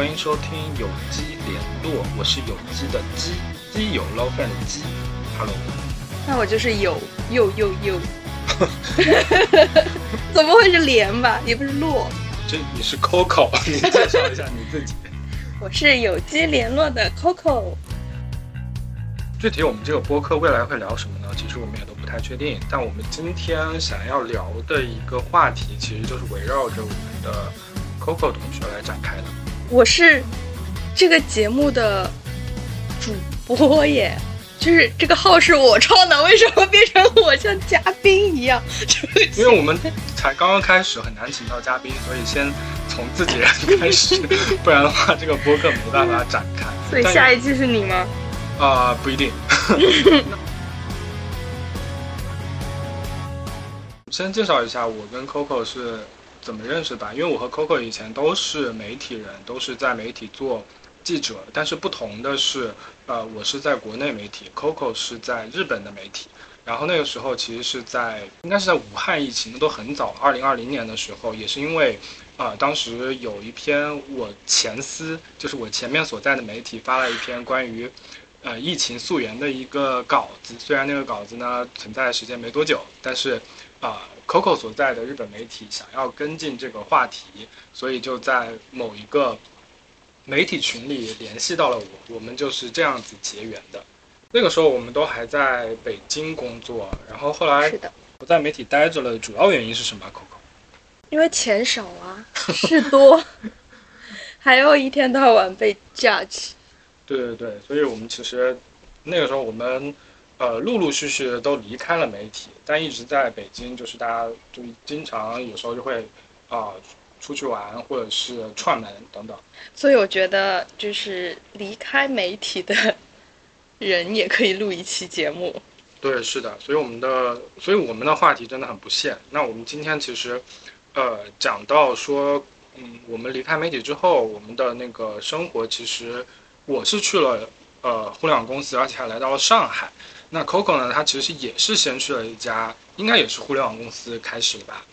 欢迎收听有机联络，我是有机的鸡，鸡有捞饭的鸡。Hello，那我就是有又又又，怎么会是连吧？也不是落。这你是 Coco，你介绍一下你自己。我是有机联络的 Coco。具体我们这个播客未来会聊什么呢？其实我们也都不太确定。但我们今天想要聊的一个话题，其实就是围绕着我们的 Coco 同学来展开的。我是这个节目的主播耶，就是这个号是我创的，为什么变成我像嘉宾一样？因为我们才刚刚开始，很难请到嘉宾，所以先从自己人开始，不然的话这个播客没办法展开。所以下一季是你吗？啊，不一定。先介绍一下我跟 Coco 是怎么认识吧，因为我和 Coco 以前都是媒体人，都是在媒体做记者，但是不同的是，呃，我是在国内媒体，Coco 是在日本的媒体。然后那个时候其实是在，应该是在武汉疫情都很早，二零二零年的时候，也是因为，啊，当时有一篇我前司，就是我前面所在的媒体发了一篇关于。呃，疫情溯源的一个稿子，虽然那个稿子呢存在时间没多久，但是，啊，Coco 所在的日本媒体想要跟进这个话题，所以就在某一个媒体群里联系到了我，我们就是这样子结缘的。那个时候我们都还在北京工作，然后后来不在媒体待着了，主要原因是什么？Coco？因为钱少啊，事多，还要一天到晚被 judge。对对对，所以我们其实那个时候我们呃陆陆续续都离开了媒体，但一直在北京，就是大家就经常有时候就会啊出去玩或者是串门等等。所以我觉得就是离开媒体的人也可以录一期节目。对，是的，所以我们的所以我们的话题真的很不限。那我们今天其实呃讲到说，嗯，我们离开媒体之后，我们的那个生活其实。我是去了呃互联网公司，而且还来到了上海。那 Coco 呢？他其实也是先去了一家，应该也是互联网公司开始的吧。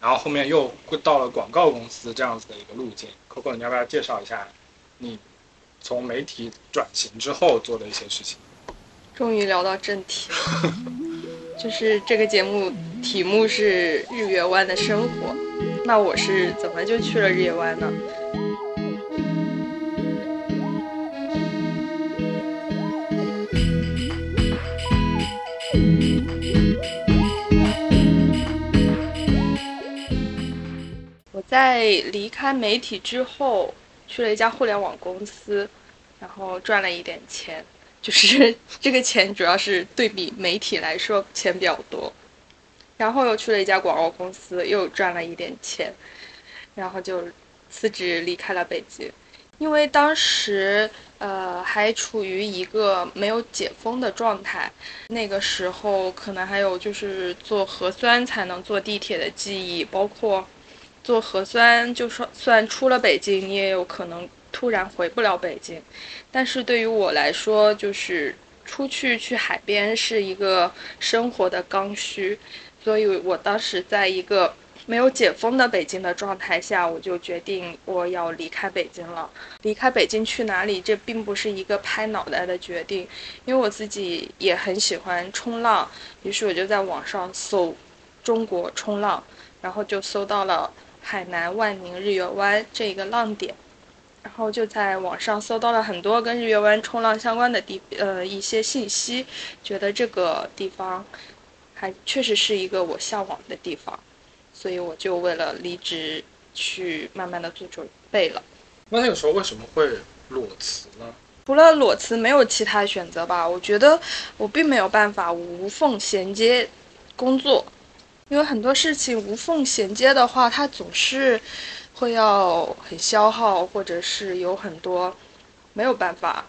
然后后面又到了广告公司这样子的一个路径。Coco，你要不要介绍一下你从媒体转型之后做的一些事情？终于聊到正题了，就是这个节目题目是日月湾的生活。那我是怎么就去了日月湾呢？在离开媒体之后，去了一家互联网公司，然后赚了一点钱，就是 这个钱主要是对比媒体来说钱比较多。然后又去了一家广告公司，又赚了一点钱，然后就辞职离开了北京，因为当时呃还处于一个没有解封的状态，那个时候可能还有就是做核酸才能坐地铁的记忆，包括。做核酸，就说算出了北京，你也有可能突然回不了北京。但是对于我来说，就是出去去海边是一个生活的刚需，所以我当时在一个没有解封的北京的状态下，我就决定我要离开北京了。离开北京去哪里？这并不是一个拍脑袋的决定，因为我自己也很喜欢冲浪，于是我就在网上搜中国冲浪，然后就搜到了。海南万宁日月湾这个浪点，然后就在网上搜到了很多跟日月湾冲浪相关的地呃一些信息，觉得这个地方还确实是一个我向往的地方，所以我就为了离职去慢慢的做准备了。那那个时候为什么会裸辞呢？除了裸辞没有其他选择吧？我觉得我并没有办法无缝衔接工作。因为很多事情无缝衔接的话，它总是会要很消耗，或者是有很多没有办法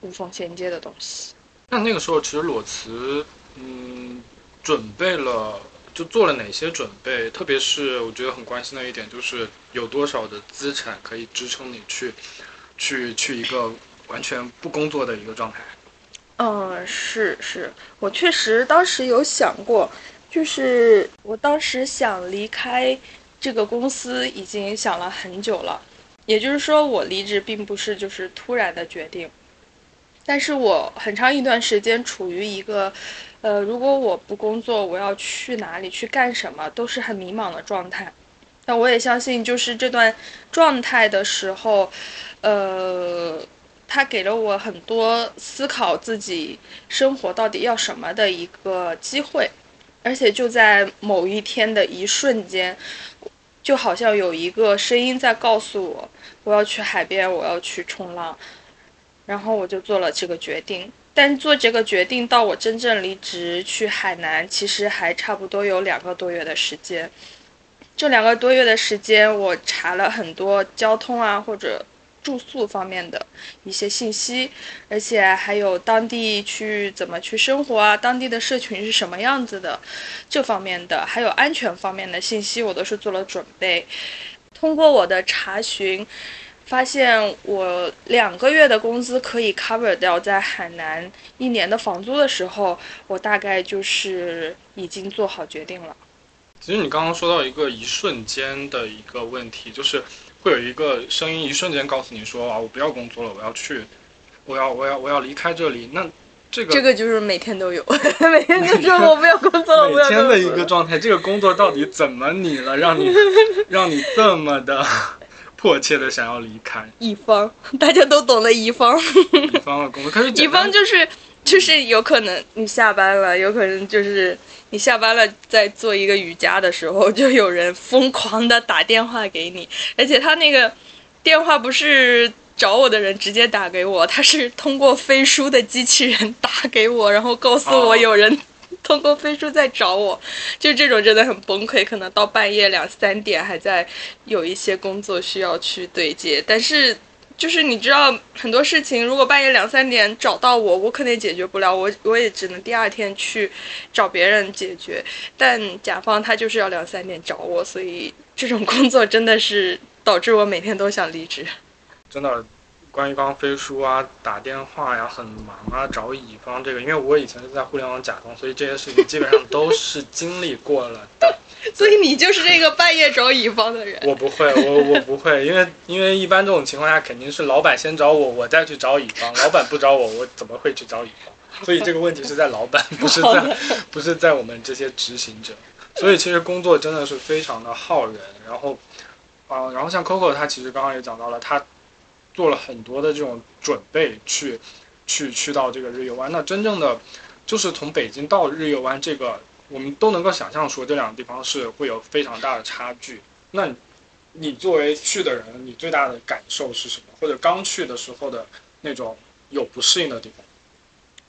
无缝衔接的东西。那那个时候其实裸辞，嗯，准备了就做了哪些准备？特别是我觉得很关心的一点就是有多少的资产可以支撑你去去去一个完全不工作的一个状态。嗯，是是，我确实当时有想过。就是我当时想离开这个公司，已经想了很久了。也就是说，我离职并不是就是突然的决定，但是我很长一段时间处于一个，呃，如果我不工作，我要去哪里去干什么，都是很迷茫的状态。那我也相信，就是这段状态的时候，呃，他给了我很多思考自己生活到底要什么的一个机会，而且就在某一天的一瞬间，就好像有一个声音在告诉我，我要去海边，我要去冲浪，然后我就做了这个决定。但做这个决定到我真正离职去海南，其实还差不多有两个多月的时间。这两个多月的时间，我查了很多交通啊或者住宿方面的一些信息，而且还有当地去怎么去生活啊，当地的社群是什么样子的，这方面的还有安全方面的信息，我都是做了准备。通过我的查询，发现我两个月的工资可以 cover 掉在海南一年的房租的时候，我大概就是已经做好决定了。其实你刚刚说到一个一瞬间的一个问题，就是会有一个声音一瞬间告诉你说啊，我不要工作了，我要去，我要我要我要离开这里。那这个这个就是每天都有，每天就说我不要工作了，每天的一个状态，这个工作到底怎么你了，让你 让你这么的 迫切的想要离开？乙方，大家都懂得乙方，乙方的工作，可是乙方就是就是有可能你下班了，有可能就是。你下班了，在做一个瑜伽的时候，就有人疯狂的打电话给你，而且他那个电话不是找我的人直接打给我，他是通过飞书的机器人打给我，然后告诉我有人 通过飞书在找我，就这种真的很崩溃，可能到半夜两三点还在有一些工作需要去对接，但是。就是你知道很多事情，如果半夜两三点找到我，我肯定解决不了，我我也只能第二天去找别人解决。但甲方他就是要两三点找我，所以这种工作真的是导致我每天都想离职。真的，关于刚飞书啊、打电话呀、很忙啊、找乙方这个，因为我以前是在互联网甲方，所以这些事情基本上都是经历过了的。所以你就是这个半夜找乙方的人。我不会，我我不会，因为因为一般这种情况下肯定是老板先找我，我再去找乙方。老板不找我，我怎么会去找乙方？所以这个问题是在老板，不是在不是在我们这些执行者。所以其实工作真的是非常的耗人。然后啊，然后像 Coco 他其实刚刚也讲到了，他做了很多的这种准备去去去到这个日月湾。那真正的就是从北京到日月湾这个。我们都能够想象说这两个地方是会有非常大的差距。那，你作为去的人，你最大的感受是什么？或者刚去的时候的那种有不适应的地方？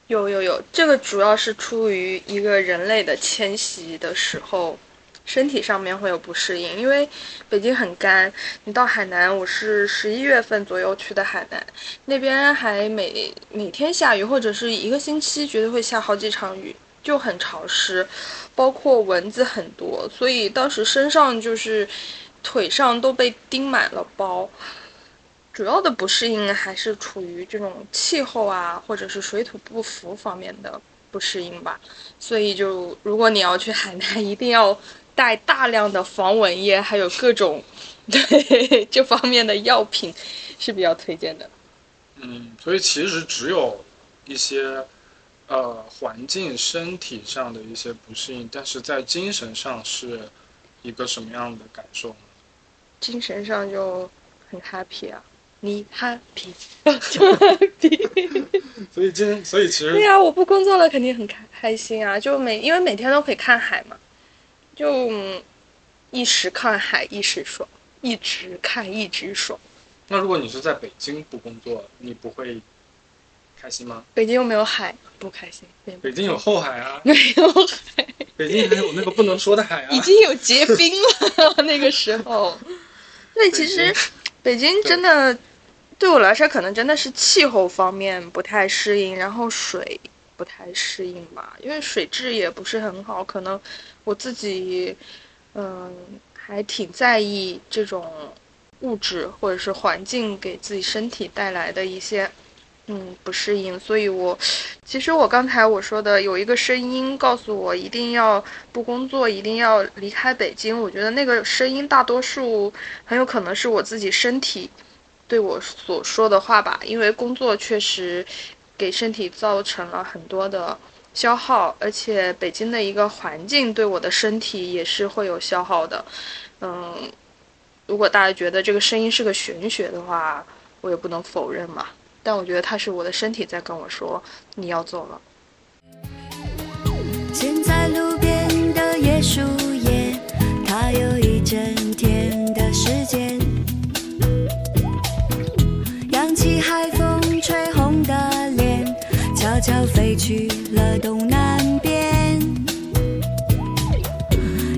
有有有，这个主要是出于一个人类的迁徙的时候，身体上面会有不适应。因为北京很干，你到海南，我是十一月份左右去的海南，那边还每每天下雨，或者是一个星期绝对会下好几场雨。就很潮湿，包括蚊子很多，所以当时身上就是腿上都被叮满了包。主要的不适应还是处于这种气候啊，或者是水土不服方面的不适应吧。所以就如果你要去海南，一定要带大量的防蚊液，还有各种对这方面的药品是比较推荐的。嗯，所以其实只有一些。呃，环境、身体上的一些不适应，但是在精神上是一个什么样的感受呢？精神上就很 happy 啊，你 happy 就 happy。所以今，所以其实对呀，我不工作了肯定很开开心啊，就每因为每天都可以看海嘛，就一时看海一时爽，一直看一直爽。那如果你是在北京不工作，你不会？开心吗？北京又没有海，不开心。北京有后海啊，没有海。北京还有那个不能说的海啊，已经有结冰了。那个时候，对，其实北京真的对我来说，可能真的是气候方面不太适应，然后水不太适应吧，因为水质也不是很好。可能我自己，嗯，还挺在意这种物质或者是环境给自己身体带来的一些。嗯不适应，所以我其实我刚才我说的有一个声音告诉我一定要不工作，一定要离开北京。我觉得那个声音大多数很有可能是我自己身体对我所说的话吧，因为工作确实给身体造成了很多的消耗，而且北京的一个环境对我的身体也是会有消耗的。嗯，如果大家觉得这个声音是个玄学的话，我也不能否认嘛。但我觉得它是我的身体在跟我说你要走了。现在路边的椰树叶，它有一整天的时间。扬起海风吹红的脸，悄悄飞去了东南边。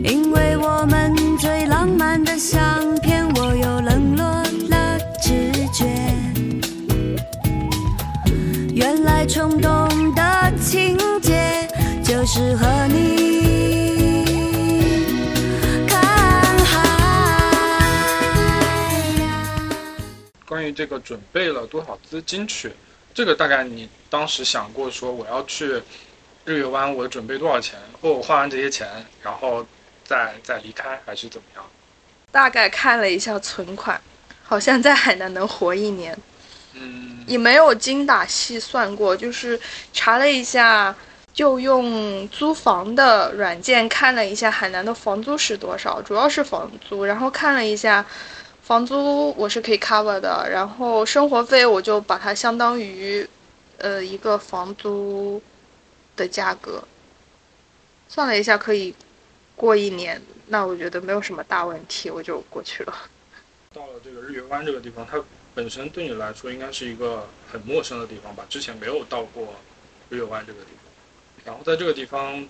因为我们最浪漫的相片，冲动的情节就是和你看海。关于这个准备了多少资金去，这个大概你当时想过说我要去日月湾，我准备多少钱，或我花完这些钱，然后再再离开，还是怎么样？大概看了一下存款，好像在海南能活一年，嗯，也没有精打细算过，就是查了一下，就用租房的软件看了一下海南的房租是多少，主要是房租，然后看了一下。房租我是可以 cover 的，然后生活费我就把它相当于，呃，一个房租的价格，算了一下可以过一年，那我觉得没有什么大问题，我就过去了。到了这个日月湾这个地方，它本身对你来说应该是一个很陌生的地方吧？之前没有到过日月湾这个地方，然后在这个地方，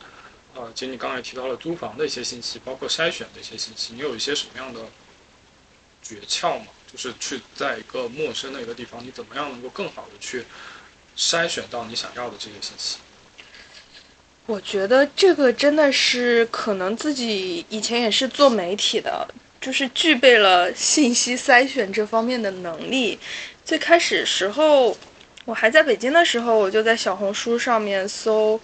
呃，其实你刚才提到了租房的一些信息，包括筛选的一些信息，你有一些什么样的诀窍吗？就是去在一个陌生的一个地方，你怎么样能够更好的去筛选到你想要的这些信息？我觉得这个真的是可能自己以前也是做媒体的，就是具备了信息筛选这方面的能力。最开始时候，我还在北京的时候，我就在小红书上面搜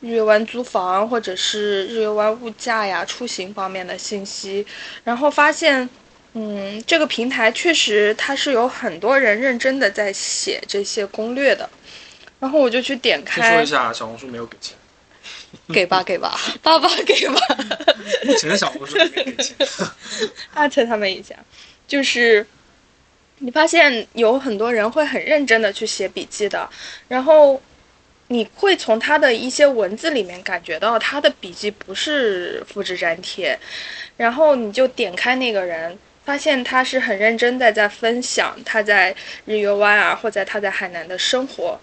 日月湾租房或者是日月湾物价呀、出行方面的信息，然后发现，嗯，这个平台确实它是有很多人认真的在写这些攻略的。然后我就去点开说一，下，小红书没有给钱，给吧给吧，爸爸给吧。目前小红书没给钱。艾特他们一下，就是你发现有很多人会很认真的去写笔记的，然后你会从他的一些文字里面感觉到他的笔记不是复制粘贴，然后你就点开那个人。发现他是很认真的在分享他在日月湾啊，或者他在海南的生活，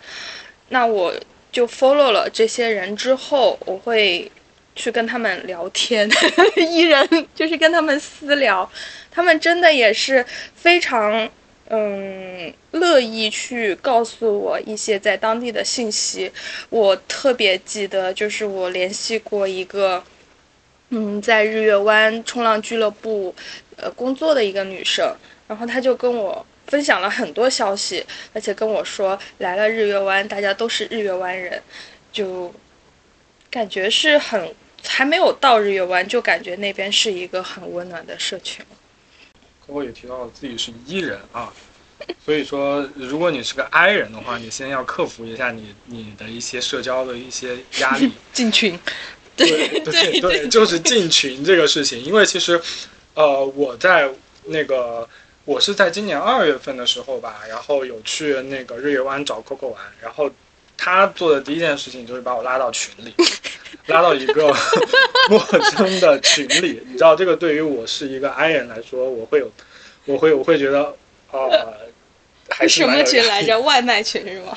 那我就 follow 了这些人之后，我会去跟他们聊天，一人就是跟他们私聊，他们真的也是非常嗯乐意去告诉我一些在当地的信息。我特别记得，就是我联系过一个嗯在日月湾冲浪俱乐部呃工作的一个女生，然后她就跟我。分享了很多消息，而且跟我说来了日月湾，大家都是日月湾人，就感觉是很还没有到日月湾，就感觉那边是一个很温暖的社群。我也提到了自己是 E 人啊，所以说如果你是个 I 人的话，你先要克服一下你你的一些社交的一些压力。进群，对对对，就是进群这个事情，因为其实，呃，我在那个我是在今年二月份的时候吧，然后有去那个日月湾找 Coco 玩，然后他做的第一件事情就是把我拉到群里，拉到一个 陌生的群里，你知道这个对于我是一个 I 人来说，我会有，我会我会觉得，呃，还是什么群来着？外卖群是吗？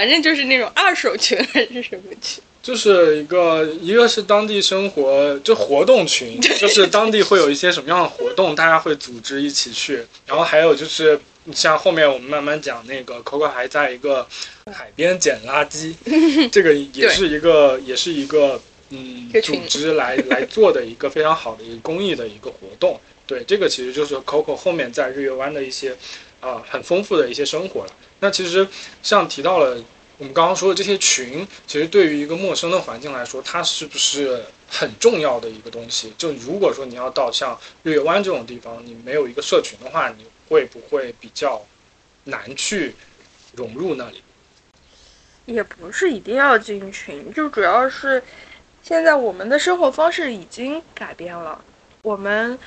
反正就是那种二手群还是什么群？就是一个，一个是当地生活就活动群，就是当地会有一些什么样的活动，大家会组织一起去。然后还有就是，像后面我们慢慢讲那个 Coco 还在一个海边捡垃圾，这个也是一个，也是一个嗯组织来来做的一个非常好的一个公益的一个活动。对，这个其实就是 Coco 后面在日月湾的一些啊、很丰富的一些生活了。那其实像提到了我们刚刚说的这些群，其实对于一个陌生的环境来说，它是不是很重要的一个东西？就如果说你要到像日月湾这种地方，你没有一个社群的话，你会不会比较难去融入那里？也不是一定要进群，就主要是现在我们的生活方式已经改变了，我们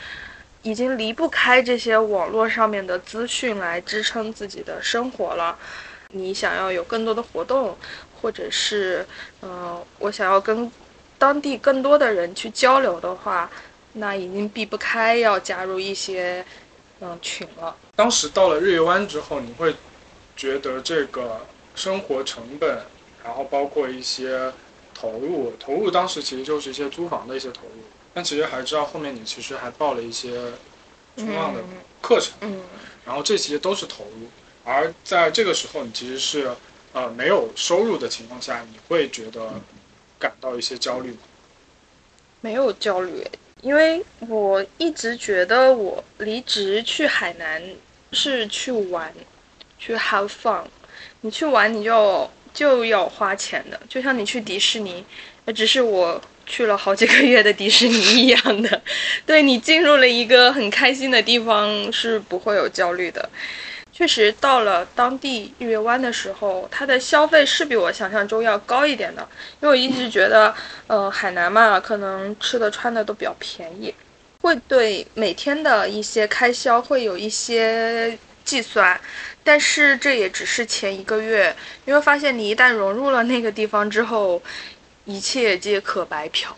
已经离不开这些网络上面的资讯来支撑自己的生活了。你想要有更多的活动，或者是嗯、我想要跟当地更多的人去交流的话，那已经避不开要加入一些嗯群了。当时到了日月湾之后，你会觉得这个生活成本，然后包括一些投入，投入当时其实就是一些租房的一些投入，但其实还知道后面你其实还报了一些冲浪的嗯课程，嗯。然后这些都是投入，而在这个时候你其实是呃没有收入的情况下，你会觉得感到一些焦虑吗？没有焦虑，因为我一直觉得我离职去海南是去玩，去 have fun。你去玩你就就要花钱的，就像你去迪士尼，呃只是我去了好几个月的迪士尼一样的。对你进入了一个很开心的地方是不会有焦虑的。确实，到了当地日月湾的时候，它的消费是比我想象中要高一点的。因为我一直觉得，呃，海南嘛，可能吃的穿的都比较便宜，会对每天的一些开销会有一些计算，但是这也只是前一个月，因为发现你一旦融入了那个地方之后，一切皆可白嫖，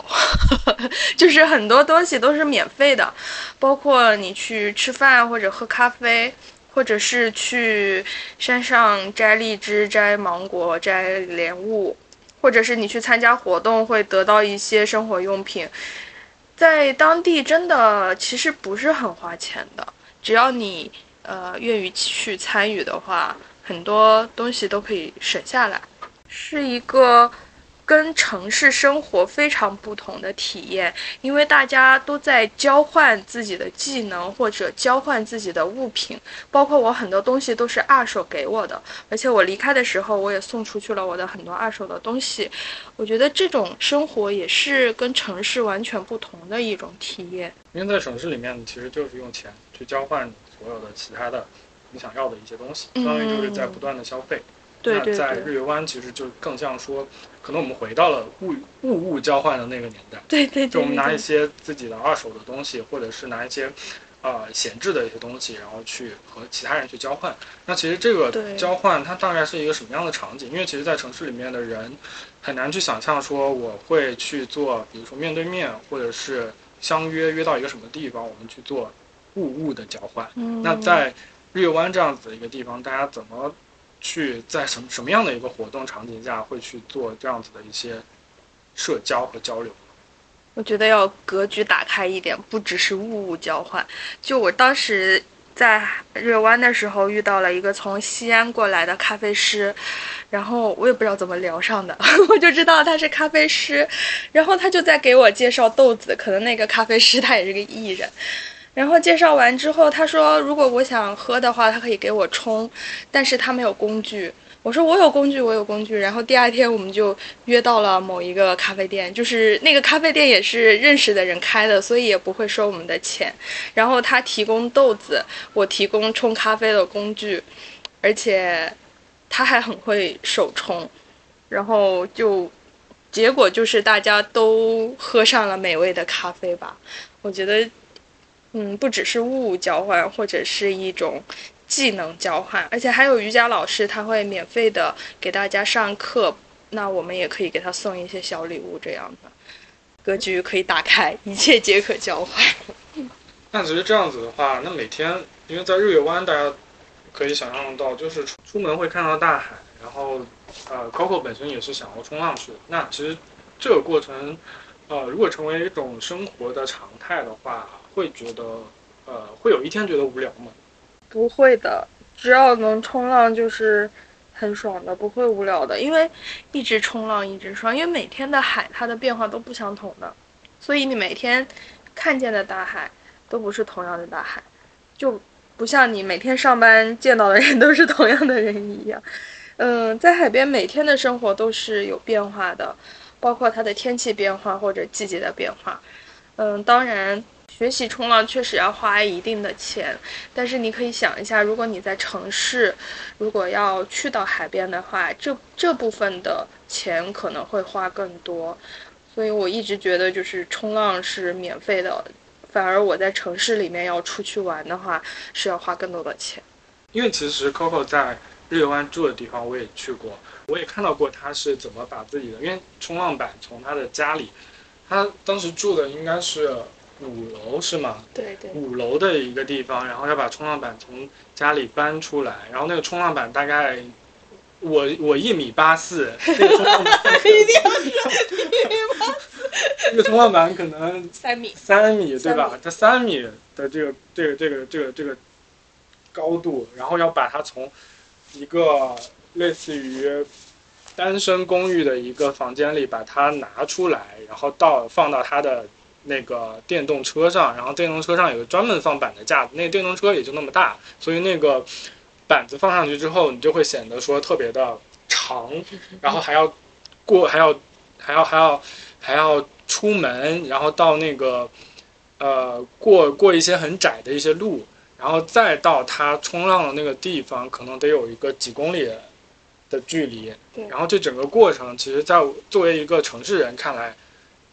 就是很多东西都是免费的，包括你去吃饭或者喝咖啡。或者是去山上摘荔枝、摘芒果、摘莲雾，或者是你去参加活动会得到一些生活用品，在当地真的其实不是很花钱的，只要你呃愿意去参与的话，很多东西都可以省下来，是一个。跟城市生活非常不同的体验，因为大家都在交换自己的技能或者交换自己的物品，包括我很多东西都是二手给我的，而且我离开的时候我也送出去了我的很多二手的东西。我觉得这种生活也是跟城市完全不同的一种体验。因为在城市里面，其实就是用钱去交换所有的其他的你想要的一些东西，相当于就是在不断的消费。对对那在，日月湾，其实就更像说，可能我们回到了物物物交换的那个年代，对对对就我们拿一，些自己的二手的东西，或者是拿一些呃闲置的一些东西，然后去和其他人去交换。那其实这个对交换它大概是一个什么样的场景？因为其实，在城市里面的人很难去想象说我会去做，比如说面对面，或者是相约约到一个什么地方，我们去做物物的交换。嗯那在日月湾这样子的一个地方，大家怎么去在什么什么样的一个活动场景下会去做这样子的一些社交和交流？我觉得要格局打开一点，不只是物物交换。就我当时在日月湾的时候，遇到了一个从西安过来的咖啡师，然后我也不知道怎么聊上的，我就知道他是咖啡师，然后他就在给我介绍豆子，可能那个咖啡师他也是个艺人。然后介绍完之后，他说如果我想喝的话，他可以给我冲，但是他没有工具。我说我有工具，我有工具。然后第二天我们就约到了某一个咖啡店，就是那个咖啡店也是认识的人开的，所以也不会收我们的钱。然后他提供豆子，我提供冲咖啡的工具，而且他还很会手冲。然后就结果就是大家都喝上了美味的咖啡吧。我觉得，嗯，不只是物物交换，或者是一种技能交换，而且还有瑜伽老师，他会免费的给大家上课，那我们也可以给他送一些小礼物，这样的格局可以打开，一切皆可交换。那其实这样子的话，那每天因为在日月湾，大家可以想象到，就是出出门会看到大海，然后呃，Coco 本身也是想要冲浪去。那其实这个过程，呃，如果成为一种生活的常态的话，会觉得呃，会有一天觉得无聊吗？不会的，只要能冲浪就是很爽的，不会无聊的。因为一直冲浪一直爽，因为每天的海它的变化都不相同的，所以你每天看见的大海都不是同样的大海。就不像你每天上班见到的人都是同样的人一样。嗯，在海边每天的生活都是有变化的，包括它的天气变化或者季节的变化。嗯，当然。学习冲浪确实要花一定的钱，但是你可以想一下，如果你在城市，如果要去到海边的话，这这部分的钱可能会花更多。所以我一直觉得，就是冲浪是免费的，反而我在城市里面要出去玩的话，是要花更多的钱。因为其实 Coco 在日月湾住的地方我也去过，我也看到过他是怎么把自己的，因为冲浪板从他的家里，他当时住的应该是。五楼是吗？对对。五楼的一个地方，然后要把冲浪板从家里搬出来，然后那个冲浪板大概，我我一米八四，那个冲浪板一定要是一米八四，那个冲浪板可能三米，三米对吧？它三米的这个这个这个这个这个高度，然后要把它从一个类似于单身公寓的一个房间里把它拿出来，然后到放到它的。那个电动车上，然后电动车上有个专门放板的架子，那个电动车也就那么大，所以那个板子放上去之后，你就会显得说特别的长，然后还要过，还要还要还要还要出门，然后到那个呃过过一些很窄的一些路，然后再到它冲浪的那个地方，可能得有一个几公里的距离，然后这整个过程，其实在作为一个城市人看来。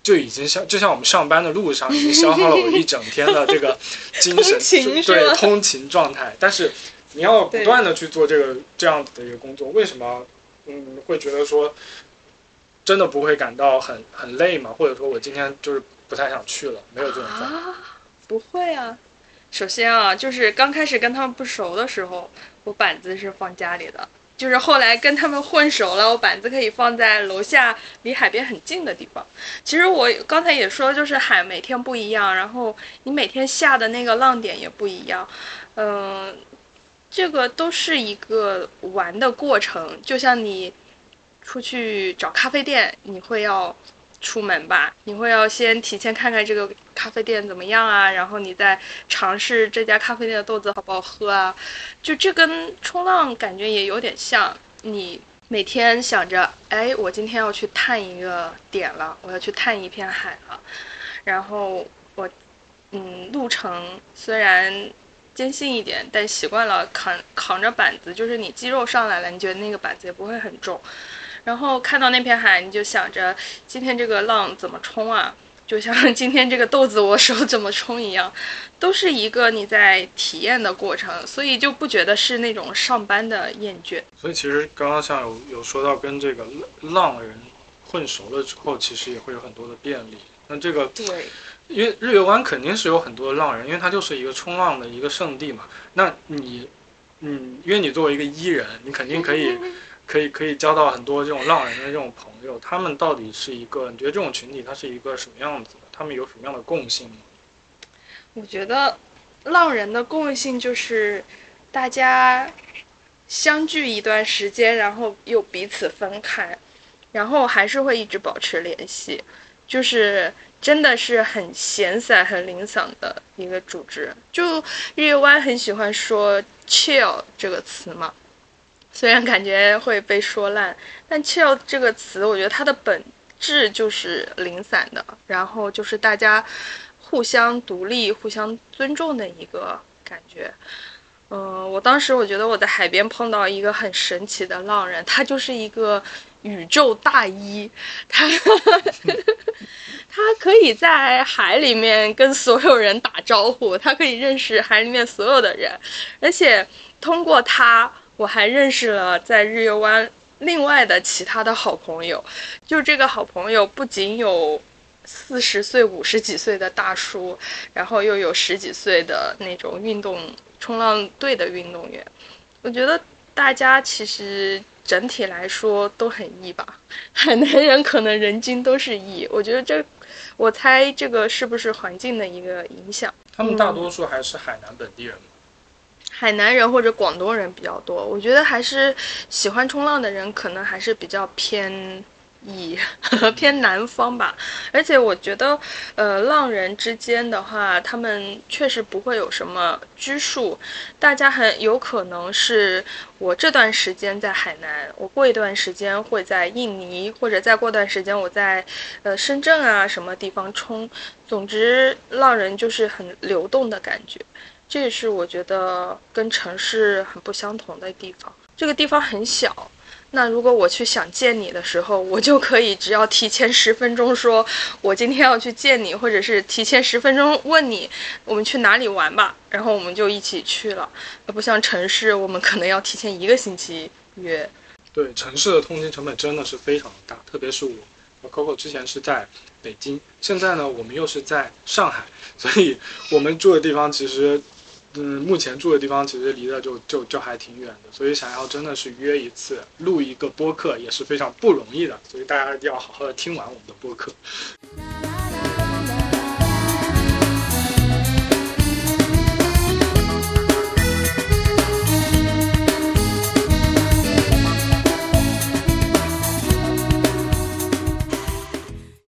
就已经像就像我们上班的路上，已经消耗了我一整天的这个 精神，对通勤状态。但是你要不断的去做这个这样子的一个工作，为什么嗯会觉得说真的不会感到很很累吗？或者说我今天就是不太想去了，没有这种状态？不会啊。首先啊，就是刚开始跟他们不熟的时候，我板子是放家里的。就是后来跟他们混熟了，我板子可以放在楼下，离海边很近的地方。其实我刚才也说，就是海每天不一样，然后你每天下的那个浪点也不一样，嗯，这个都是一个玩的过程。就像你出去找咖啡店，你会要。出门吧，你会要先提前看看这个咖啡店怎么样啊，然后你再尝试这家咖啡店的豆子好不好喝啊，就这跟冲浪感觉也有点像。你每天想着，哎，我今天要去探一个点了，我要去探一片海了，然后我，嗯，路程虽然艰辛一点，但习惯了扛扛着板子，就是你肌肉上来了，你觉得那个板子也不会很重。然后看到那片海，你就想着今天这个浪怎么冲啊？就像今天这个豆子我手怎么冲一样，都是一个你在体验的过程，所以就不觉得是那种上班的厌倦。所以其实刚刚像有有说到跟这个浪人混熟了之后，其实也会有很多的便利。那这个对，因为日月湾肯定是有很多的浪人，因为它就是一个冲浪的一个圣地嘛。那你，嗯，因为你作为一个伊人，你肯定可以。可以可以交到很多这种浪人的这种朋友，他们到底是一个？你觉得这种群体它是一个什么样子的？他们有什么样的共性吗？我觉得浪人的共性就是大家相聚一段时间，然后又彼此分开，然后还是会一直保持联系，就是真的是很闲散、很零散的一个组织。就日月湾很喜欢说 “chill” 这个词嘛。虽然感觉会被说烂，但 “chill” 这个词，我觉得它的本质就是零散的，然后就是大家互相独立、互相尊重的一个感觉。嗯，我当时我觉得我在海边碰到一个很神奇的浪人，他就是一个宇宙大一，他他可以在海里面跟所有人打招呼，他可以认识海里面所有的人，而且通过他。我还认识了在日月湾另外的其他的好朋友，就这个好朋友不仅有四十岁、五十几岁的大叔，然后又有十几岁的那种运动冲浪队的运动员。我觉得大家其实整体来说都很异吧，海南人可能人均都是异。我觉得这，我猜这个是不是环境的一个影响？他们大多数还是海南本地人吗？海南人或者广东人比较多，我觉得还是喜欢冲浪的人可能还是比较偏以，偏南方吧。而且我觉得，呃，浪人之间的话，他们确实不会有什么拘束，大家很有可能是我这段时间在海南，我过一段时间会在印尼，或者再过段时间我在呃深圳啊什么地方冲。总之，浪人就是很流动的感觉，这也是我觉得跟城市很不相同的地方。这个地方很小。那如果我去想见你的时候，我就可以只要提前十分钟说，我今天要去见你，或者是提前十分钟问你，我们去哪里玩吧，然后我们就一起去了。不像城市，我们可能要提前一个星期约。对，城市的通勤成本真的是非常大，特别是我和 Coco 之前是在北京，现在呢我们又是在上海，所以我们住的地方其实。嗯，目前住的地方其实离得就就就还挺远的，所以想要真的是约一次录一个播客也是非常不容易的，所以大家一定要好好的听完我们的播客。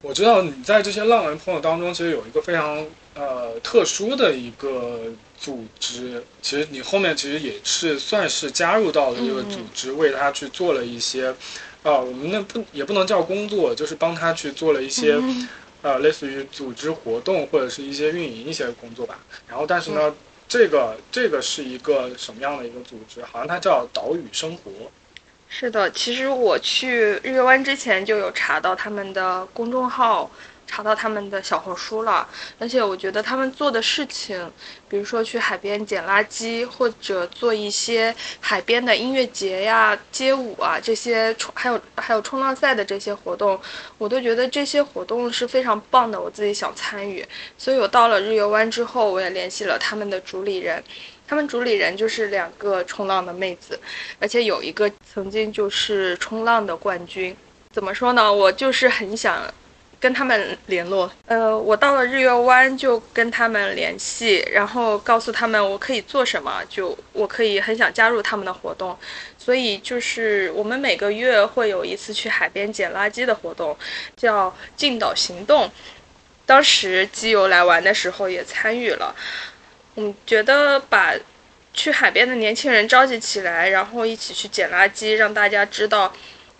我知道你在这些浪人朋友当中，其实有一个非常呃特殊的一个。组织其实你后面其实也是算是加入到了这个组织，为他去做了一些，啊，我们那不也不能叫工作，就是帮他去做了一些，呃，类似于组织活动或者是一些运营一些工作吧。然后，但是呢，这个这个是一个什么样的一个组织？好像它叫岛屿生活。是的，其实我去日月湾之前就有查到他们的公众号。查到他们的小红书了，而且我觉得他们做的事情，比如说去海边捡垃圾，或者做一些海边的音乐节呀、街舞啊这些冲，还有还有冲浪赛的这些活动，我都觉得这些活动是非常棒的，我自己想参与。所以我到了日月湾之后，我也联系了他们的主理人，他们主理人就是两个冲浪的妹子，而且有一个曾经就是冲浪的冠军。怎么说呢？我就是很想。跟他们联络，呃，我到了日月湾就跟他们联系，然后告诉他们我可以做什么，就我可以很想加入他们的活动，所以就是我们每个月会有一次去海边捡垃圾的活动，叫进岛行动。当时基友来玩的时候也参与了，嗯，觉得把去海边的年轻人召集起来，然后一起去捡垃圾，让大家知道。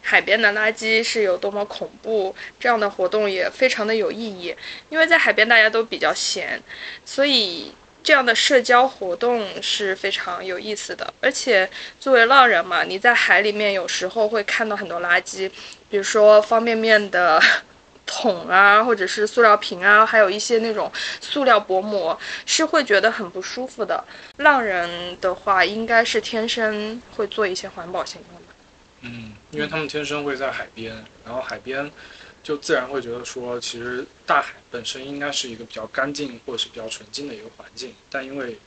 海边的垃圾是有多么恐怖，这样的活动也非常的有意义。因为在海边大家都比较闲，所以这样的社交活动是非常有意思的。而且作为浪人嘛，你在海里面有时候会看到很多垃圾，比如说方便面的桶啊，或者是塑料瓶啊，还有一些那种塑料薄膜，是会觉得很不舒服的。浪人的话，应该是天生会做一些环保行动的。嗯，因为他们天生会在海边，然后海边就自然会觉得说，其实大海本身应该是一个比较干净或者是比较纯净的一个环境，但因为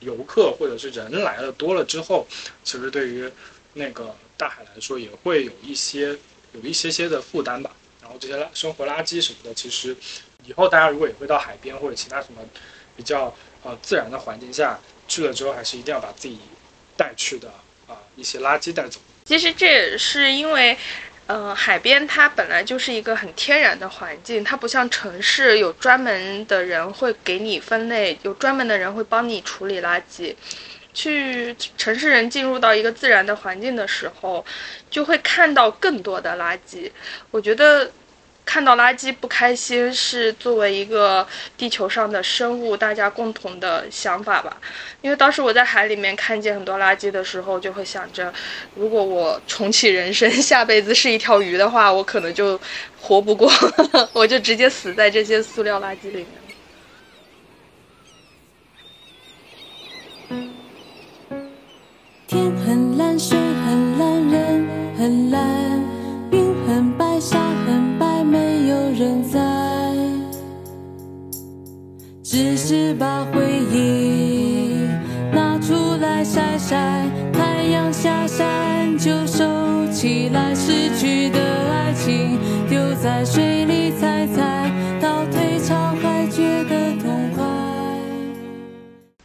游客或者是人来了多了之后，其实对于那个大海来说也会有一些有一些些的负担吧。然后这些生活垃圾什么的，其实以后大家如果也会到海边或者其他什么比较呃自然的环境下去了之后，还是一定要把自己带去的啊一些垃圾带走。其实这也是因为，呃，海边它本来就是一个很天然的环境，它不像城市有专门的人会给你分类，有专门的人会帮你处理垃圾。去城市人进入到一个自然的环境的时候，就会看到更多的垃圾。我觉得。看到垃圾不开心是作为一个地球上的生物大家共同的想法吧。因为当时我在海里面看见很多垃圾的时候，就会想着，如果我重启人生，下辈子是一条鱼的话，我可能就活不过，我就直接死在这些塑料垃圾里面。很蓝，云很白，沙很白，没有。人在，只是把回忆拿出来晒晒，太阳下山就收起来，失去的爱情丢在水里踩踩，倒退潮还觉得痛快。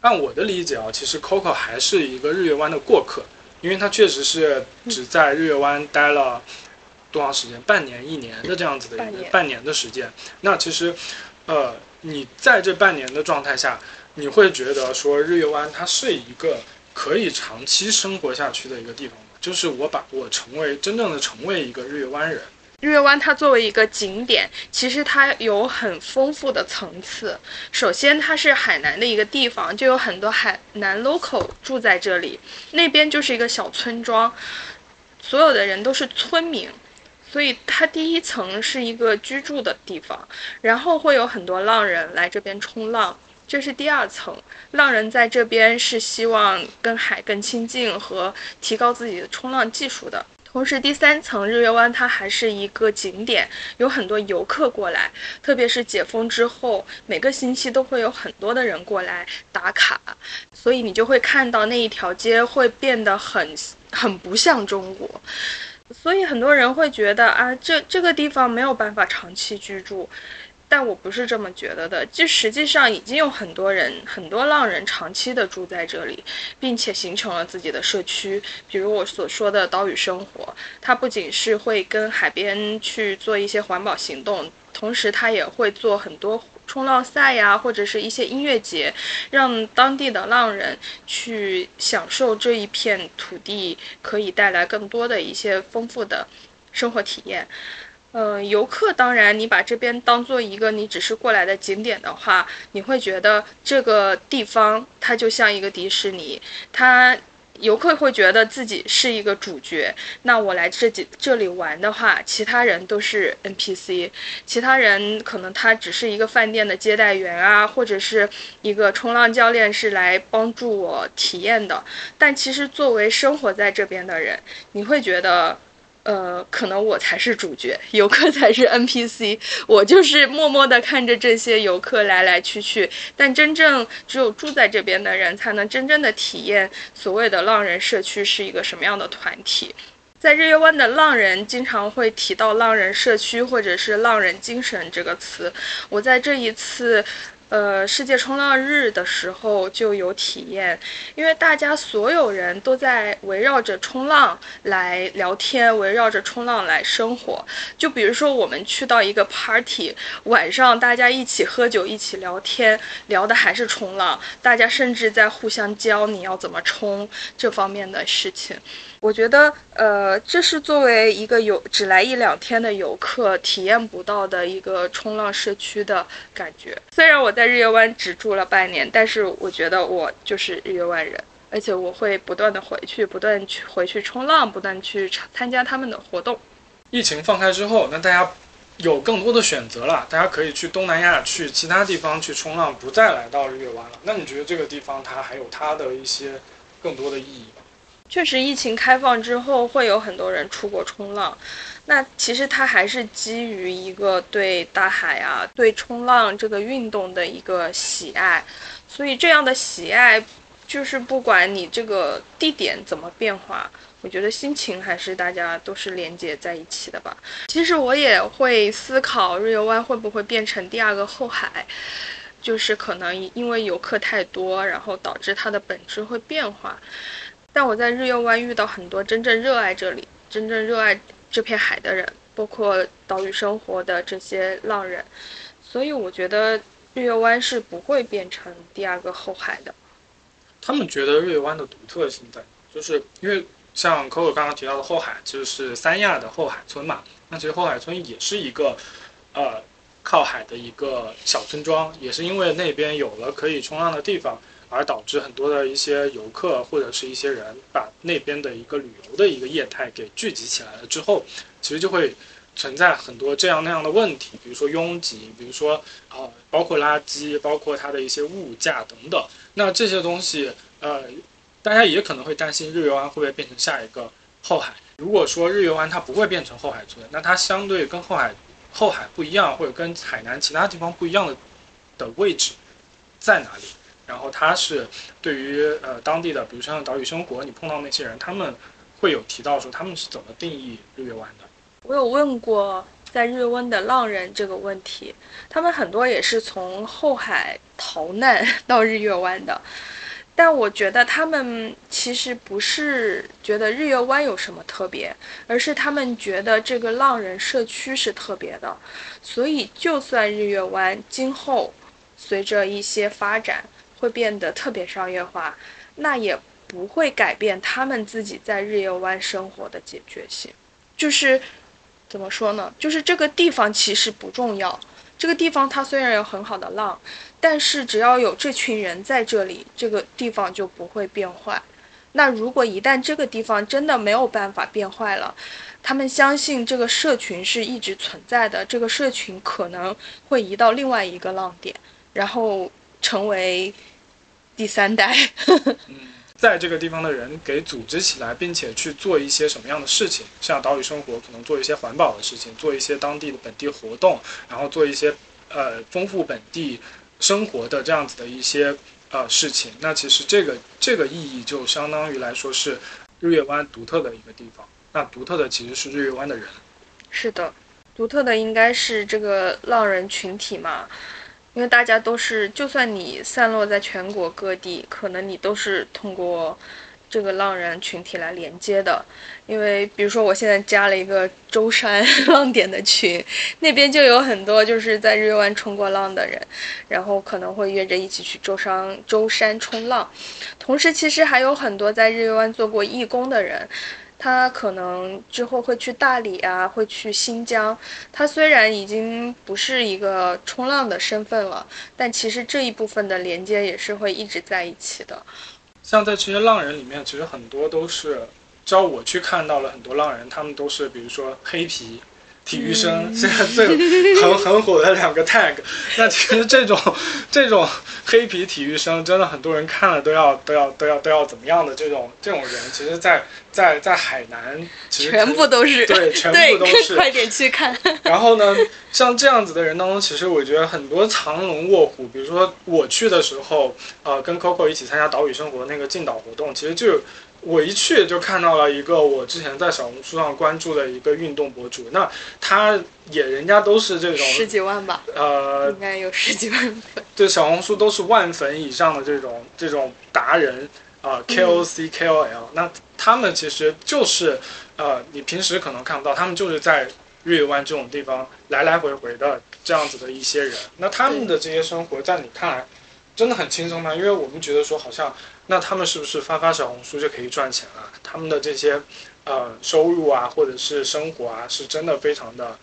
按我的理解啊，其实 Coco 还是一个日月湾的过客，因为他确实是只在日月湾待了。多长时间？半年、一年的这样子的一个半年半年的时间。那其实，呃，你在这半年的状态下，你会觉得说日月湾它是一个可以长期生活下去的一个地方吗？就是我把我成为真正的成为一个日月湾人。日月湾它作为一个景点，其实它有很丰富的层次。首先，它是海南的一个地方，就有很多海南 local 住在这里。那边就是一个小村庄，所有的人都是村民，所以它第一层是一个居住的地方，然后会有很多浪人来这边冲浪。这是第二层，浪人在这边是希望跟海更亲近和提高自己的冲浪技术的。同时，第三层日月湾它还是一个景点，有很多游客过来，特别是解封之后，每个星期都会有很多的人过来打卡，所以你就会看到那一条街会变得很很不像中国，所以很多人会觉得啊，这这个地方没有办法长期居住。但我不是这么觉得的，就实际上已经有很多人，很多浪人长期的住在这里，并且形成了自己的社区。比如我所说的岛屿生活，它不仅是会跟海边去做一些环保行动，同时它也会做很多冲浪赛呀，或者是一些音乐节，让当地的浪人去享受这一片土地可以带来更多的一些丰富的生活体验。嗯，游客当然，你把这边当做一个你只是过来的景点的话，你会觉得这个地方它就像一个迪士尼，它游客会觉得自己是一个主角。那我来这几这里玩的话，其他人都是 NPC，其他人可能他只是一个饭店的接待员啊，或者是一个冲浪教练是来帮助我体验的。但其实作为生活在这边的人，你会觉得。呃，可能我才是主角，游客才是 NPC，我就是默默地看着这些游客来来去去。但真正只有住在这边的人，才能真正的体验所谓的浪人社区是一个什么样的团体。在日月湾的浪人经常会提到浪人社区或者是浪人精神这个词。我在这一次。呃，世界冲浪日的时候就有体验，因为大家所有人都在围绕着冲浪来聊天，围绕着冲浪来生活。就比如说，我们去到一个 party，晚上大家一起喝酒，一起聊天，聊的还是冲浪，大家甚至在互相教你要怎么冲这方面的事情。我觉得，呃，这是作为一个游只来一两天的游客体验不到的一个冲浪社区的感觉。虽然我在日月湾只住了半年，但是我觉得我就是日月湾人，而且我会不断的回去，不断去回去冲浪，不断去参加他们的活动。疫情放开之后，那大家有更多的选择了，大家可以去东南亚、去其他地方去冲浪，不再来到日月湾了。那你觉得这个地方它还有它的一些更多的意义？确实，疫情开放之后，会有很多人出国冲浪。那其实它还是基于一个对大海啊、对冲浪这个运动的一个喜爱。所以这样的喜爱，就是不管你这个地点怎么变化，我觉得心情还是大家都是连接在一起的吧。其实我也会思考，日月湾会不会变成第二个后海，就是可能因为游客太多，然后导致它的本质会变化。但我在日月湾遇到很多真正热爱这里、真正热爱这片海的人，包括岛屿生活的这些浪人，所以我觉得日月湾是不会变成第二个后海的。他们觉得日月湾的独特性在，就是因为像 Coco 刚刚提到的后海，就是三亚的后海村嘛。那其实后海村也是一个，呃，靠海的一个小村庄，也是因为那边有了可以冲浪的地方。而导致很多的一些游客或者是一些人把那边的一个旅游的一个业态给聚集起来了之后，其实就会存在很多这样那样的问题，比如说拥挤，比如说啊，包括垃圾，包括它的一些物价等等。那这些东西，呃，大家也可能会担心日月湾会不会变成下一个后海。如果说日月湾它不会变成后海村，那它相对跟后海后海不一样，或者跟海南其他地方不一样的的位置在哪里？然后他是对于呃当地的，比如像岛屿生活，你碰到那些人，他们会有提到说他们是怎么定义日月湾的。我有问过在日温的浪人这个问题，他们很多也是从后海逃难到日月湾的。但我觉得他们其实不是觉得日月湾有什么特别，而是他们觉得这个浪人社区是特别的。所以，就算日月湾今后随着一些发展会变得特别商业化，那也不会改变他们自己在日月湾生活的解决性。就是怎么说呢？就是这个地方其实不重要。这个地方它虽然有很好的浪，但是只要有这群人在这里，这个地方就不会变坏。那如果一旦这个地方真的没有办法变坏了，他们相信这个社群是一直存在的，这个社群可能会移到另外一个浪点，然后成为第三代。在这个地方的人给组织起来，并且去做一些什么样的事情？像岛屿生活，可能做一些环保的事情，做一些当地的本地活动，然后做一些呃丰富本地生活的这样子的一些呃事情。那其实这个这个意义就相当于来说是日月湾独特的一个地方。那独特的其实是日月湾的人。是的，独特的应该是这个浪人群体嘛。因为大家都是，就算你散落在全国各地，可能你都是通过这个浪人群体来连接的。因为比如说，我现在加了一个舟山 浪点的群，那边就有很多就是在日月湾冲过浪的人，然后可能会约着一起去舟山舟山冲浪。同时，其实还有很多在日月湾做过义工的人。他可能之后会去大理啊，会去新疆。他虽然已经不是一个冲浪的身份了，但其实这一部分的连接也是会一直在一起的。像在这些浪人里面，其实很多都是，只要我去看到了很多浪人，他们都是比如说黑皮。体育生现在最 很很火的两个 tag，那其实这种这种黑皮体育生，真的很多人看了都要都要都要都要怎么样的这种这种人，其实，在在在海南，其实全部都是对，全部都是快点去看。然后呢，像这样子的人当中，其实我觉得很多藏龙卧虎。比如说我去的时候，呃，跟 Coco 一起参加岛屿生活那个进岛活动，其实就。我一去就看到了一个我之前在小红书上关注的一个运动博主，那他也人家都是这种十几万吧，呃，应该有十几万粉，对，小红书都是万粉以上的这种这种达人啊，KOC KOL，那他们其实就是呃，你平时可能看不到，他们就是在日月湾这种地方来来回回的这样子的一些人，那他们的这些生活在你看来真的很轻松吗？因为我们觉得说好像。那他们是不是发发小红书就可以赚钱了？他们的这些，呃，收入啊，或者是生活啊，是真的非常的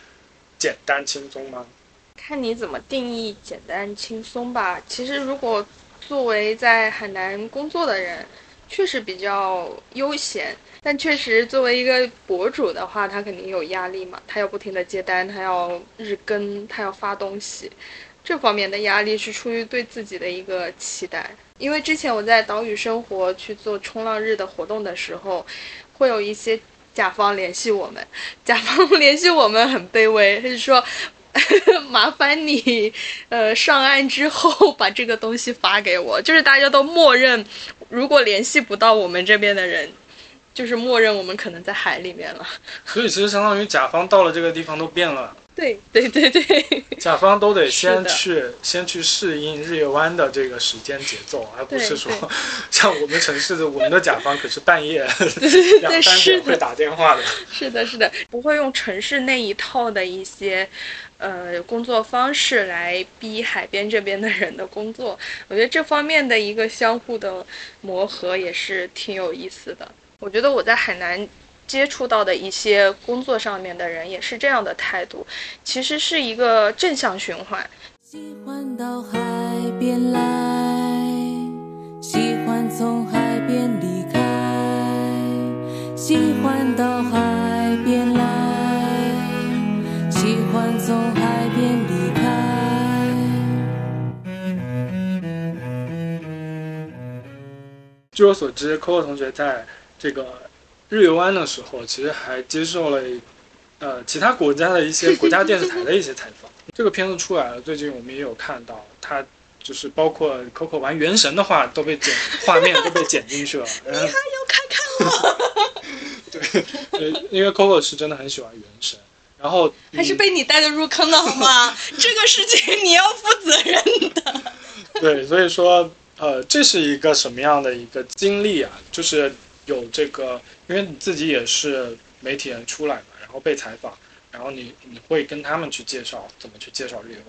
简单轻松吗？看你怎么定义简单轻松吧。其实，如果作为在海南工作的人，确实比较悠闲。但确实，作为一个博主的话，他肯定有压力嘛。他要不停的接单，他要日更，他要发东西，这方面的压力是出于对自己的一个期待。因为之前我在岛屿生活去做冲浪日的活动的时候，会有一些甲方联系我们，甲方联系我们很卑微，他就说，麻烦你，呃，上岸之后 把这个东西发给我，就是大家都默认，如果联系不到我们这边的人。就是默认我们可能在海里面了，所以其实相当于甲方到了这个地方都变了。对对对对，甲方都得先去先去适应日月湾的这个时间节奏，而不是说 像我们城市的我们的甲方可是半夜 两三点会打电话的。是的，是的，不会用城市那一套的一些呃工作方式来逼海边这边的人的工作。我觉得这方面的一个相互的磨合也是挺有意思的。我觉得我在海南接触到的一些工作上面的人也是这样的态度，其实是一个正向循环。喜欢到海边来，喜欢从海边离开，喜欢到海边来，喜欢从海边离开。据我所知，Coco 同学在。这个日月湾的时候，其实还接受了呃其他国家的一些 国家电视台的一些采访。这个片子出来了，最近我们也有看到，它就是包括 Coco 玩《原神》的话都被剪，画面都被剪进去了。你还要看看我？对，因为 Coco 是真的很喜欢《原神》，然后还是被你带的入坑的好吗？这个事情你要负责任的。对，所以说。呃，这是一个什么样的一个经历啊？就是有这个，因为你自己也是媒体人出来嘛，然后被采访，然后你你会跟他们去介绍怎么去介绍日月湾。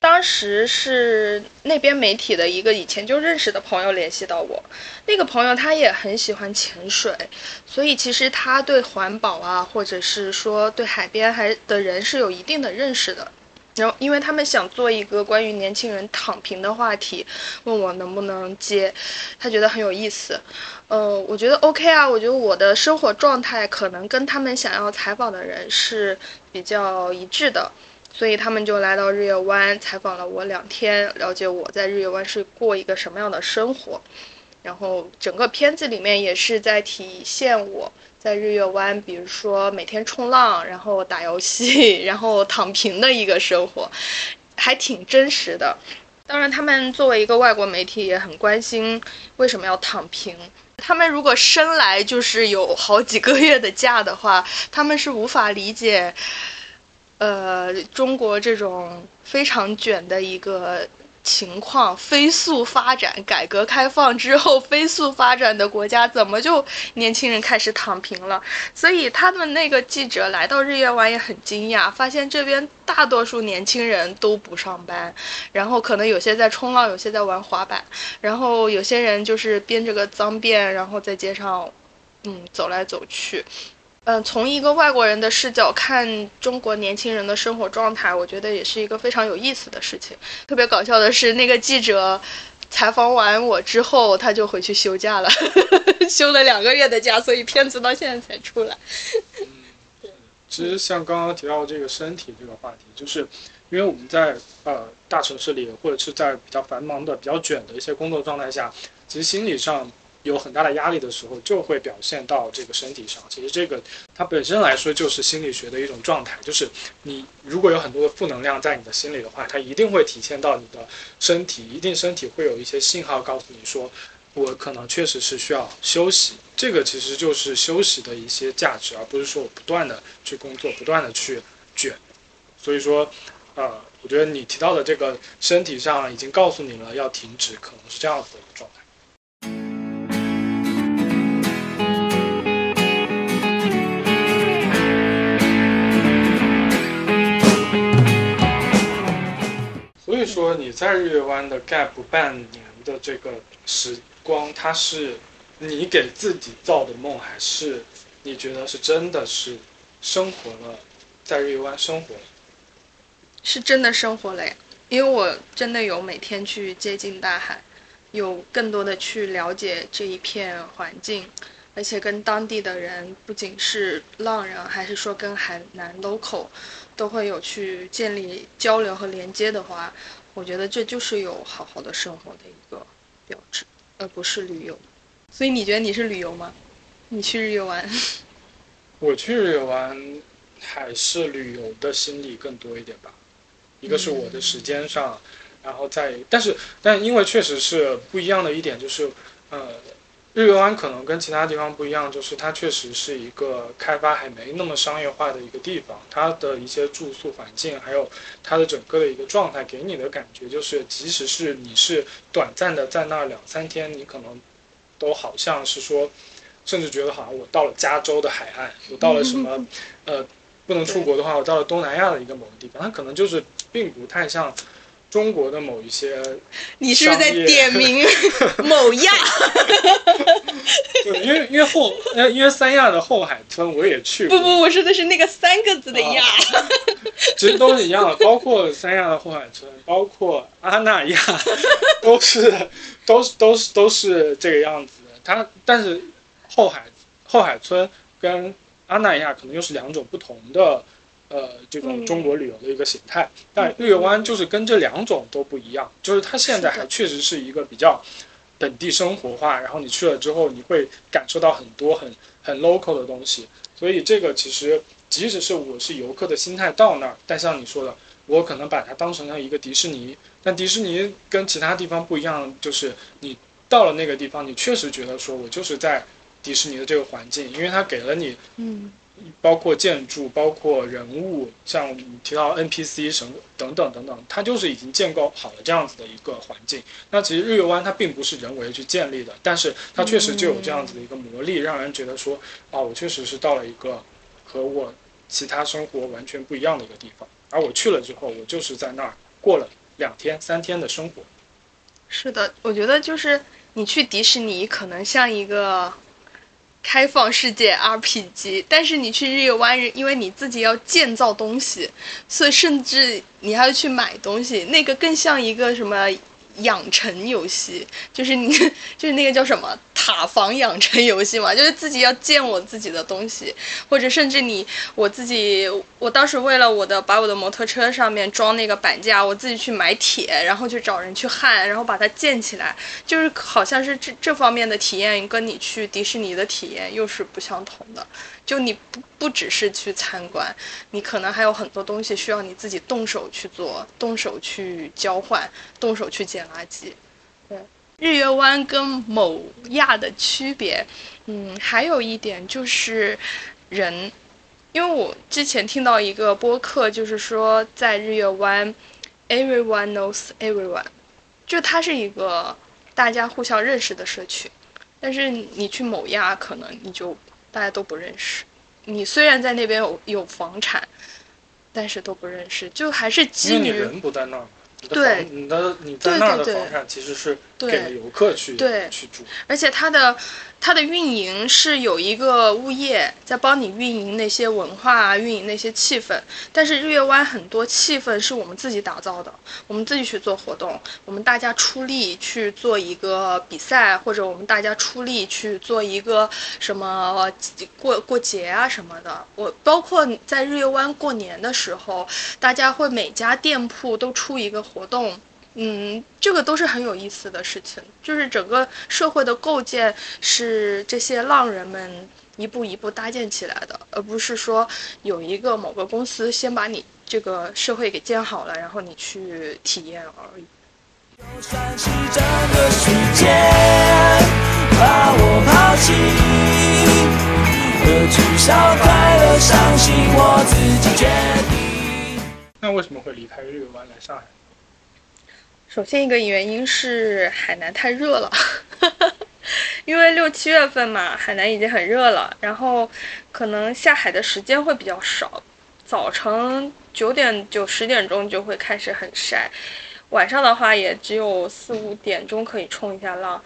当时是那边媒体的一个以前就认识的朋友联系到我，那个朋友他也很喜欢潜水，所以其实他对环保啊，或者是说对海边还的人是有一定的认识的。然后，因为他们想做一个关于年轻人躺平的话题，问我能不能接，他觉得很有意思。呃，我觉得 OK 啊，我觉得我的生活状态可能跟他们想要采访的人是比较一致的。所以他们就来到日月湾采访了我两天，了解我在日月湾是过一个什么样的生活。然后整个片子里面也是在体现我在日月湾，比如说每天冲浪，然后打游戏，然后躺平的一个生活，还挺真实的。当然，他们作为一个外国媒体，也很关心为什么要躺平。他们如果生来就是有好几个月的假的话，他们是无法理解。呃，中国这种非常卷的一个情况，飞速发展，改革开放之后飞速发展的国家，怎么就年轻人开始躺平了？所以他们那个记者来到日月湾也很惊讶，发现这边大多数年轻人都不上班，然后可能有些在冲浪，有些在玩滑板，然后有些人就是编着个脏辫，然后在街上，嗯，走来走去。嗯，从一个外国人的视角看中国年轻人的生活状态，我觉得也是一个非常有意思的事情。特别搞笑的是，那个记者采访完我之后，他就回去休假了，休了两个月的假，所以片子到现在才出来。嗯，其实像刚刚提到这个身体这个话题，就是因为我们在呃大城市里，或者是在比较繁忙的、比较卷的一些工作状态下，其实心理上。有很大的压力的时候，就会表现到这个身体上。其实这个它本身来说就是心理学的一种状态，就是你如果有很多的负能量在你的心里的话，它一定会体现到你的身体，一定身体会有一些信号告诉你说，我可能确实是需要休息。这个其实就是休息的一些价值，而不是说我不断的去工作，不断的去卷。所以说，呃，我觉得你提到的这个身体上已经告诉你了要停止，可能是这样子的一个状态。说你在日月湾的 gap 半年的这个时光，它是你给自己造的梦，还是你觉得是真的是生活了，在日月湾生活？是真的生活了呀，因为我真的有每天去接近大海，有更多的去了解这一片环境，而且跟当地的人，不仅是浪人，还是说跟海南 local。都会有去建立交流和连接的话，我觉得这就是有好好的生活的一个标志，而不是旅游。所以你觉得你是旅游吗？你去日月湾？我去日月湾还是旅游的心理更多一点吧。一个是我的时间上，然后再，但是但因为确实是不一样的一点就是，呃。日月湾可能跟其他地方不一样，就是它确实是一个开发还没那么商业化的一个地方。它的一些住宿环境，还有它的整个的一个状态，给你的感觉就是，即使是你是短暂的在那儿两三天，你可能都好像是说，甚至觉得好像我到了加州的海岸，我到了什么，呃，不能出国的话，我到了东南亚的一个某个地方，它可能就是并不太像。中国的某一些，你是不是在点名 某亚？对，因为因为后，因为三亚的后海村我也去过。不不，我说的是那个三个字的亚。其实都是一样的，包括三亚的后海村，包括阿那亚，都是都是都是都是这个样子的。它但是后海后海村跟阿那亚可能又是两种不同的。呃，这种中国旅游的一个形态，但日月湾就是跟这两种都不一样，就是它现在还确实是一个比较本地生活化，然后你去了之后，你会感受到很多很很 local 的东西，所以这个其实即使是我是游客的心态到那儿，但像你说的，我可能把它当成了一个迪士尼，但迪士尼跟其他地方不一样，就是你到了那个地方，你确实觉得说我就是在迪士尼的这个环境，因为它给了你，嗯。包括建筑，包括人物，像你提到 NPC 什么等等等等，它就是已经建构好了这样子的一个环境。那其实日月湾它并不是人为去建立的，但是它确实就有这样子的一个魔力，让人觉得说，啊，我确实是到了一个和我其他生活完全不一样的一个地方。而我去了之后，我就是在那儿过了两天、三天的生活。是的，我觉得就是你去迪士尼可能像一个开放世界 RPG，但是你去日月湾，因为你自己要建造东西，所以甚至你还要去买东西，那个更像一个什么养成游戏，就是你就是那个叫什么塔防养成游戏嘛，就是自己要建我自己的东西，或者甚至你我自己，我当时为了我的把我的摩托车上面装那个板架，我自己去买铁，然后去找人去焊，然后把它建起来，就是好像是这这方面的体验跟你去迪士尼的体验又是不相同的。就你不不只是去参观，你可能还有很多东西需要你自己动手去做，动手去交换，动手去捡垃圾。对，日月湾跟某亚的区别，嗯，还有一点就是人，因为我之前听到一个播客，就是说在日月湾，everyone knows everyone，就它是一个大家互相认识的社区，但是你去某亚，可能你就。大家都不认识，你虽然在那边有有房产，但是都不认识，就还是基于人不在那儿。对，你的你在那儿的房产其实是给了游客去去住，而且它的它的运营是有一个物业在帮你运营那些文化啊，运营那些气氛。但是日月湾很多气氛是我们自己打造的，我们自己去做活动，我们大家出力去做一个比赛，或者我们大家出力去做一个什么过过节啊什么的。我包括在日月湾过年的时候，大家会每家店铺都出一个。活动，嗯，这个都是很有意思的事情。就是整个社会的构建是这些浪人们一步一步搭建起来的，而不是说有一个某个公司先把你这个社会给建好了，然后你去体验而已。那为什么会离开日月湾来上海？首先一个原因是海南太热了，因为六七月份嘛，海南已经很热了，然后可能下海的时间会比较少，早晨九点九十点钟就会开始很晒，晚上的话也只有四五点钟可以冲一下浪。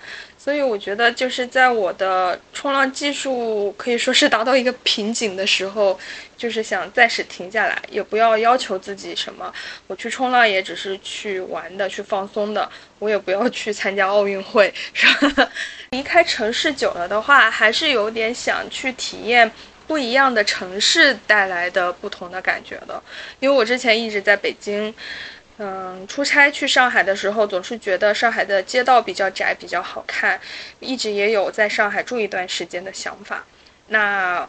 所以我觉得，就是在我的冲浪技术可以说是达到一个瓶颈的时候，就是想暂时停下来，也不要要求自己什么。我去冲浪也只是去玩的，去放松的，我也不要去参加奥运会，是吧？离开城市久了的话，还是有点想去体验不一样的城市带来的不同的感觉的。因为我之前一直在北京。嗯，出差去上海的时候，总是觉得上海的街道比较窄，比较好看，一直也有在上海住一段时间的想法。那，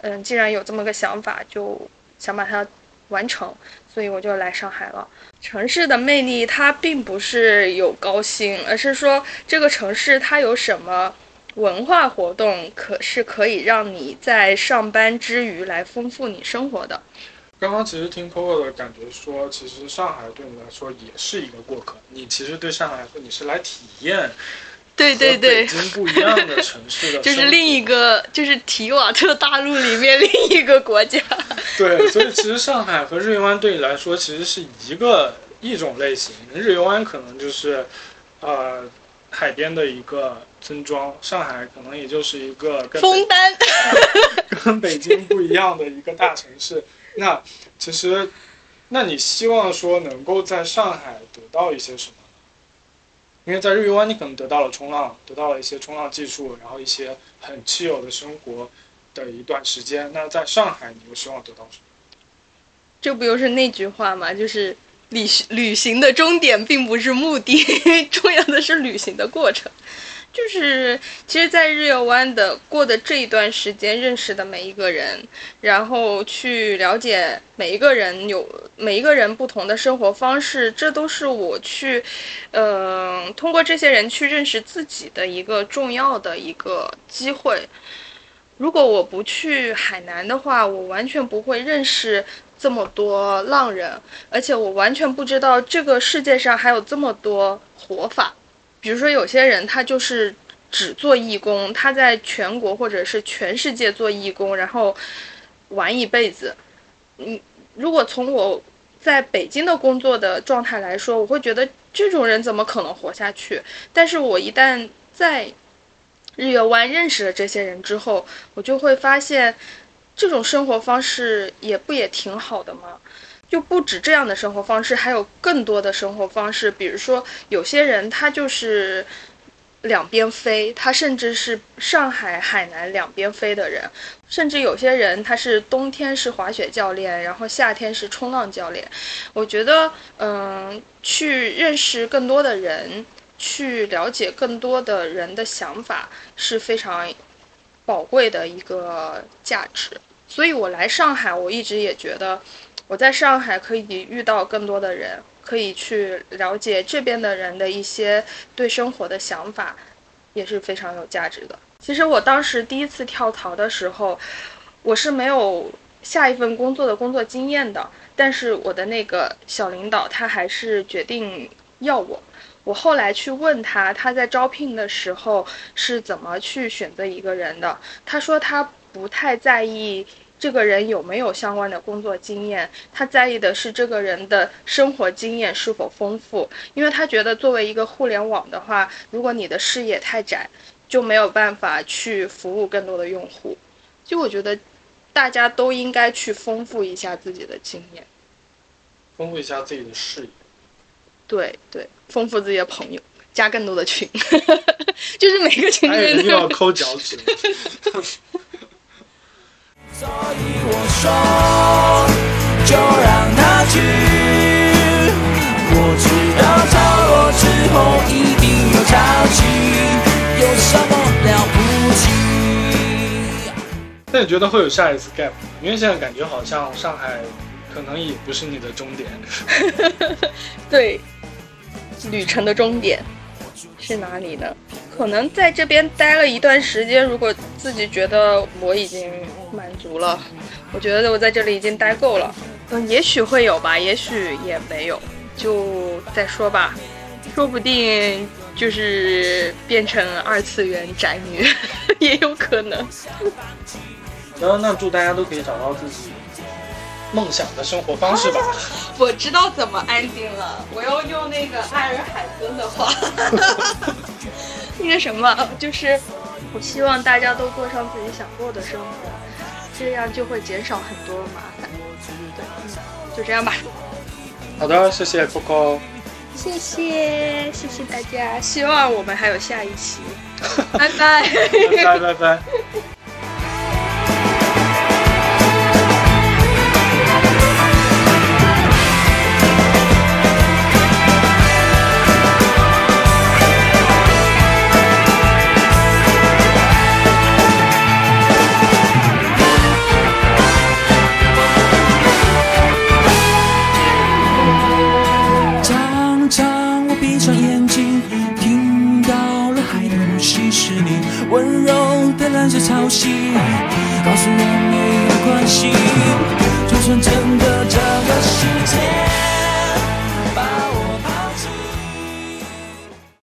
嗯，既然有这么个想法，就想把它完成，所以我就来上海了。城市的魅力，它并不是有高薪，而是说这个城市它有什么文化活动，可是可以让你在上班之余来丰富你生活的。刚刚其实听 Coco 的感觉说，其实上海对你来说也是一个过客。你其实对上海来说，你是来体验，对对对，北京不一样的城市的，就是另一个，就是提瓦特大陆里面另一个国家。对，所以其实上海和日月湾对你来说其实是一个一种类型。日月湾可能就是，呃，海边的一个村庄，上海可能也就是一个跟枫丹，跟北京不一样的一个大城市。那其实，那你希望说能够在上海得到一些什么呢？因为在日月湾，你可能得到了冲浪，得到了一些冲浪技术，然后一些很稀有的生活的一段时间。那在上海，你又希望得到什么？这不就是那句话吗？就是旅旅行的终点并不是目的，重要的是旅行的过程。就是，其实，在日月湾的过的这一段时间，认识的每一个人，然后去了解每一个人有每一个人不同的生活方式，这都是我去，嗯，通过这些人去认识自己的一个重要的一个机会。如果我不去海南的话，我完全不会认识这么多浪人，而且我完全不知道这个世界上还有这么多活法。比如说，有些人他就是只做义工，他在全国或者是全世界做义工，然后玩一辈子。嗯，如果从我在北京的工作的状态来说，我会觉得这种人怎么可能活下去？但是我一旦在日月湾认识了这些人之后，我就会发现，这种生活方式也不也挺好的吗？就不止这样的生活方式，还有更多的生活方式。比如说，有些人他就是两边飞，他甚至是上海、海南两边飞的人，甚至有些人他是冬天是滑雪教练，然后夏天是冲浪教练。我觉得，嗯，去认识更多的人。去了解更多的人的想法是非常宝贵的一个价值，所以我来上海，我一直也觉得我在上海可以遇到更多的人，可以去了解这边的人的一些对生活的想法，也是非常有价值的。其实我当时第一次跳槽的时候，我是没有下一份工作的工作经验的，但是我的那个小领导他还是决定要我。我后来去问他，他在招聘的时候是怎么去选择一个人的？他说他不太在意这个人有没有相关的工作经验，他在意的是这个人的生活经验是否丰富。因为他觉得作为一个互联网的话，如果你的视野太窄，就没有办法去服务更多的用户。就我觉得，大家都应该去丰富一下自己的经验，丰富一下自己的视野。对对，丰富自己的朋友，加更多的群，就是每个群里面都要抠脚趾。所以我说，就让他去。我知道潮落之后一定有潮起，有什么了不起？那你觉得会有下一次 gap？因为现在感觉好像上海可能也不是你的终点。对。旅程的终点是哪里呢？可能在这边待了一段时间，如果自己觉得我已经满足了，我觉得我在这里已经待够了，嗯，也许会有吧，也许也没有，就再说吧，说不定就是变成二次元宅女，也有可能。好的，那祝大家都可以找到自己。梦想的生活方式吧。我知道怎么安定了，我要用那个艾尔海森的话，那个什么，就是我希望大家都过上自己想过的生活，这样就会减少很多麻烦。对，嗯，就这样吧。好的，谢谢 Coco。谢谢，谢谢大家，希望我们还有下一期。拜拜。拜 拜拜拜。息，告诉我没有关系，就算真的这个世界。